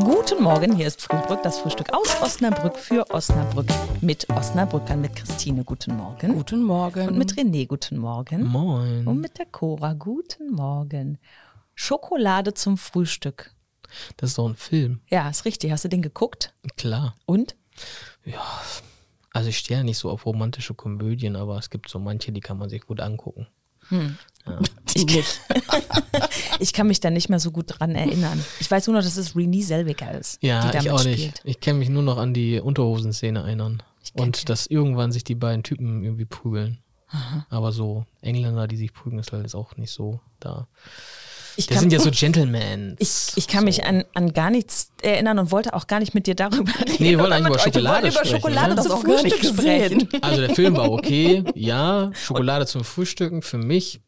Guten Morgen, hier ist Frühbrück, das Frühstück aus Osnabrück für Osnabrück mit Osnabrückern, mit Christine, guten Morgen. Guten Morgen. Und mit René, guten Morgen. Moin. Und mit der Cora, guten Morgen. Schokolade zum Frühstück. Das ist doch ein Film. Ja, ist richtig. Hast du den geguckt? Klar. Und? Also ich stehe ja nicht so auf romantische Komödien, aber es gibt so manche, die kann man sich gut angucken. Die nicht. Ich kann mich da nicht mehr so gut dran erinnern. Ich weiß nur noch, dass es Renée Selweger ist, Ja, die ich damit auch spielt. nicht. Ich kann mich nur noch an die Unterhosenszene erinnern. Und dass irgendwann sich die beiden Typen irgendwie prügeln. Aber so Engländer, die sich prügeln, ist halt jetzt auch nicht so da. Ich Das kann, sind ja so Gentlemen. ich, ich kann mich an, an gar nichts erinnern und wollte auch gar nicht mit dir darüber reden. Nee, wir wollten oder eigentlich über Schokolade wollten über sprechen, Schokolade ne? zum Frühstück sprechen. Also der Film war okay, ja. Schokolade zum Frühstücken für mich.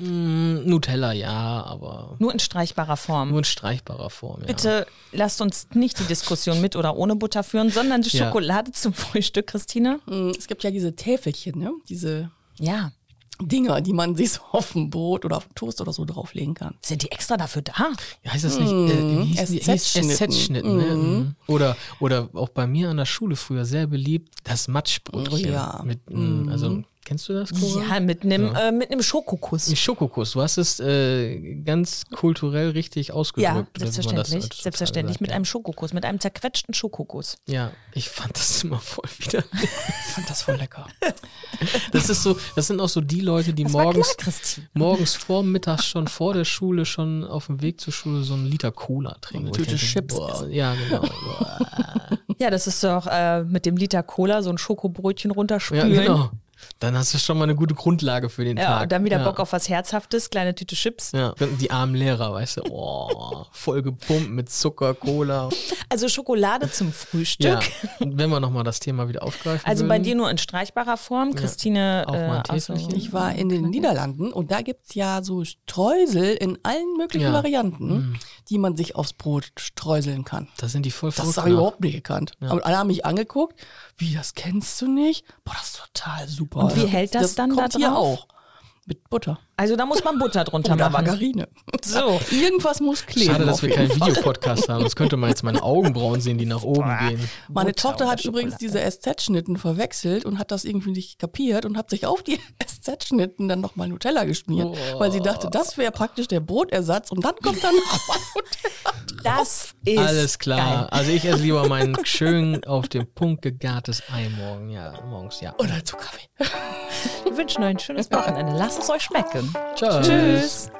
mm, Nutella, ja, aber Nur in streichbarer Form. nur in streichbarer Form. Ja. Bitte lasst uns nicht die Diskussion mit oder ohne Butter führen, sondern die Ja. Schokolade zum Frühstück, Christine. Mm, Es gibt ja diese Täfelchen, ne? diese Ja. Dinger, die man sich so auf ein Brot oder auf einen Toast oder so drauflegen kann. Sind die extra dafür da? Ja, heißt das nicht? Äh, hieß die- hieß SZ-Schnitten. Ne? Mhm. Oder, oder auch bei mir an der Schule früher sehr beliebt, das Matschbrötchen. Oh ja. Mit, mm, Also, kennst du das, Cora? Ja, mit einem äh, mit einem Schokokuss. Ein Schokokuss. Du hast es äh, ganz kulturell richtig ausgedrückt. Ja, man das selbstverständlich. Selbstverständlich mit ja. einem Schokokuss, mit einem zerquetschten Schokokuss. Ja, ich fand das immer voll wieder. Ich fand das voll lecker. Das ist so, das sind auch so die Leute, die Das war morgens, klar, morgens vormittags schon vor der Schule, schon auf dem Weg zur Schule so einen Liter Cola trinken. Eine Tüte Chips boah, essen. Ja, genau. Boah. Ja, das ist doch äh, mit dem Liter Cola so ein Schokobrötchen Ja, runterspülen. genau. Dann hast du schon mal eine gute Grundlage für den Ja, Tag. und dann wieder ja. Bock auf was Herzhaftes, kleine Tüte Chips. Ja, die armen Lehrer, weißt du, oh, voll gepumpt mit Zucker, Cola. Also Schokolade zum Frühstück. Ja, und wenn wir nochmal das Thema wieder aufgreifen Also bei würden, dir nur in streichbarer Form. Christine Auch mal äh, so-. Ich war in den Niederlanden und da gibt's ja so Streusel in allen möglichen Ja. Mhm. Varianten, die man sich aufs Brot streuseln kann. da sind die voll Das habe ich überhaupt nicht gekannt. Und alle haben mich angeguckt. Wie, das kennst du nicht? Boah, das ist total super. Und wie hält das dann da kommt hier drauf? auch. Mit Butter. Also da muss man Butter drunter Oder machen. Margarine. So. Irgendwas muss kleben. Schade, dass wir keinen. Videopodcast haben. Sonst könnte man jetzt meine Augenbrauen sehen, die nach oben gehen. Meine Butter Tochter hat übrigens diese SZ-Schnitten verwechselt und hat das irgendwie nicht kapiert und hat sich auf die SZ-Schnitten dann nochmal Nutella geschmiert, weil sie dachte, das wäre praktisch der Brotersatz und dann kommt dann nochmal Nutella. Das ist Alles klar. Geil. Also ich esse lieber mein schön auf den Punkt gegartes Ei morgen. Ja, morgens, ja. Oder zu Kaffee. Wir wünschen euch ein schönes Wochenende. Lasst es euch schmecken. Tschüss. Tschüss.